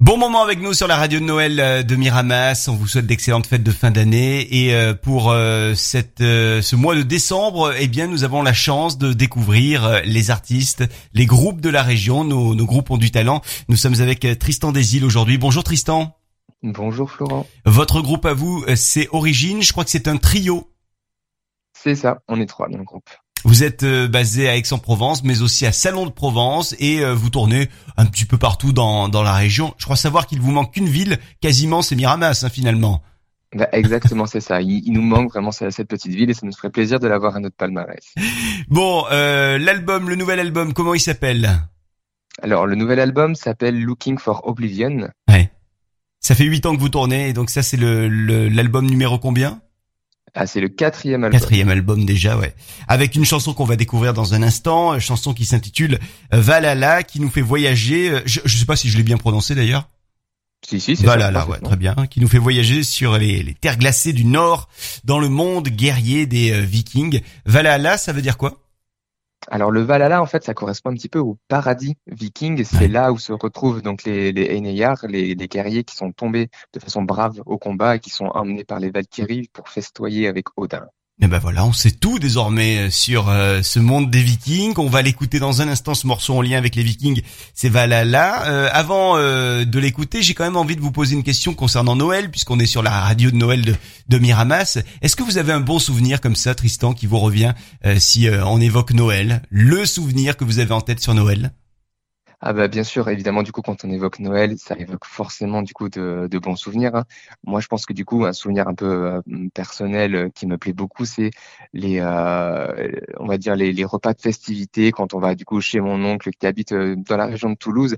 Bon moment avec nous sur la radio de Noël euh, de Miramas. On vous souhaite d'excellentes fêtes de fin d'année et euh, pour euh, cette ce mois de décembre, eh bien nous avons la chance de découvrir les artistes, les groupes de la région. Nos, nos groupes ont du talent. Nous sommes avec Tristan Desil aujourd'hui. Bonjour Tristan. Bonjour Florent. Votre groupe à vous, c'est Origine. Je crois que c'est un trio. C'est ça. On est trois dans le groupe. Vous êtes euh, basé à Aix-en-Provence, mais aussi à Salon de Provence, et euh, vous tournez un petit peu partout dans, dans la région. Je crois savoir qu'il vous manque qu'une ville, quasiment c'est Miramas hein, finalement. Bah, exactement, c'est ça. Il, nous manque vraiment cette petite ville et ça nous ferait plaisir de l'avoir à notre palmarès. Bon, euh, l'album, le nouvel album, comment il s'appelle? Alors, le nouvel album s'appelle Looking for Oblivion. Ouais. Ça fait huit ans que vous tournez, donc ça c'est le l'album numéro combien? Ah, c'est le quatrième album. Quatrième album déjà, ouais. Avec une chanson qu'on va découvrir dans un instant, chanson qui s'intitule euh, Valhalla, qui nous fait voyager. Euh, je, je sais pas si je l'ai bien prononcé d'ailleurs. Si, si, c'est Valhalla, ouais, très bien. Qui nous fait voyager sur les, les, terres glacées du Nord, dans le monde guerrier des euh, Vikings. Valhalla, ça veut dire quoi? Alors le Valhalla, en fait, ça correspond un petit peu au paradis viking. C'est là où se retrouvent donc les, les les, les, guerriers qui sont tombés de façon brave au combat et qui sont emmenés par les Valkyries pour festoyer avec Odin. Et ben voilà, on sait tout désormais euh, sur euh, ce monde des Vikings. On va l'écouter dans un instant, ce morceau en lien avec les Vikings, c'est Valhalla. Euh, avant de l'écouter, j'ai quand même envie de vous poser une question concernant Noël, puisqu'on est sur la radio de Noël de, de Miramas. Est-ce que vous avez un bon souvenir comme ça, Tristan, qui vous revient si on évoque Noël Le souvenir que vous avez en tête sur Noël? Ah bah bien sûr, évidemment, du coup, quand on évoque Noël, ça évoque forcément du coup de, bons souvenirs. Hein. Moi, je pense que du coup, un souvenir un peu euh, personnel euh, qui me plaît beaucoup, c'est les, euh, on va dire les, repas de festivité quand on va du coup chez mon oncle qui habite dans la région de Toulouse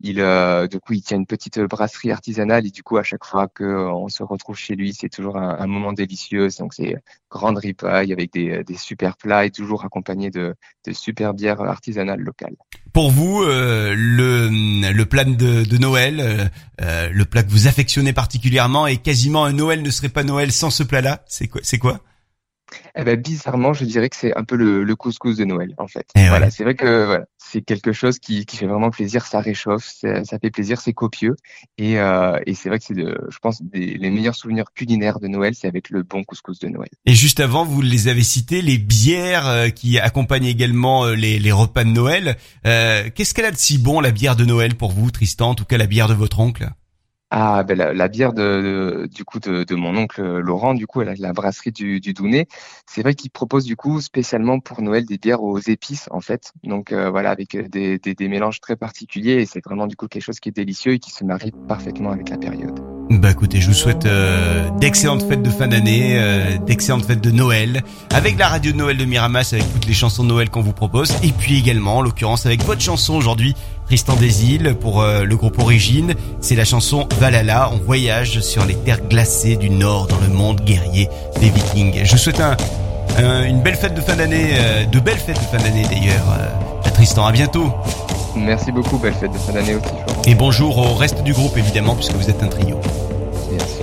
il euh, du coup il tient une petite brasserie artisanale et du coup à chaque fois que euh, se retrouve chez lui c'est toujours un, moment délicieux. Donc c'est grande ripaille avec des, des super plats et toujours accompagné de, de super bières artisanales locales. Pour vous euh, le, le plat de, de Noël le plat que vous affectionnez particulièrement et quasiment un Noël ne serait pas Noël sans ce plat là c'est quoi c'est quoi? Eh ben, bizarrement, je dirais que c'est un peu le, le, couscous de Noël, en fait. Et eh voilà, c'est vrai que voilà, c'est quelque chose qui, qui, fait vraiment plaisir, ça réchauffe, ça, fait plaisir, c'est copieux, et, euh, et c'est vrai que c'est, je pense, des, les meilleurs souvenirs culinaires de Noël, c'est avec le bon couscous de Noël. Et juste avant, vous les avez cités, les bières euh, qui accompagnent également euh, les, les repas de Noël. Euh, qu'est-ce qu'elle a de si bon la bière de Noël pour vous, Tristan? En tout cas, la bière de votre oncle? Ah, ben la, bière de, du coup de, mon oncle Laurent, du coup, la, la brasserie du, du Dounet, c'est vrai qu'il propose du coup spécialement pour Noël des bières aux épices en fait. Donc euh, voilà, avec des, des, des, mélanges très particuliers et c'est vraiment du coup quelque chose qui est délicieux et qui se marie parfaitement avec la période. Bah écoutez, je vous souhaite euh, d'excellentes fêtes de fin d'année, euh, d'excellentes fêtes de Noël, avec la radio de Noël de Miramas, avec toutes les chansons de Noël qu'on vous propose, et puis également, en l'occurrence, avec votre chanson aujourd'hui Tristan Desil pour euh, le groupe Origine. C'est la chanson Valhalla. On voyage sur les terres glacées du nord dans le monde guerrier des Vikings. Je souhaite un, une belle fête de fin d'année, de belles fêtes de fin d'année d'ailleurs. Euh, Tristan, à bientôt. Merci beaucoup, belle fête de fin d'année aussi. Et bonjour au reste du groupe évidemment puisque vous êtes un trio. Merci.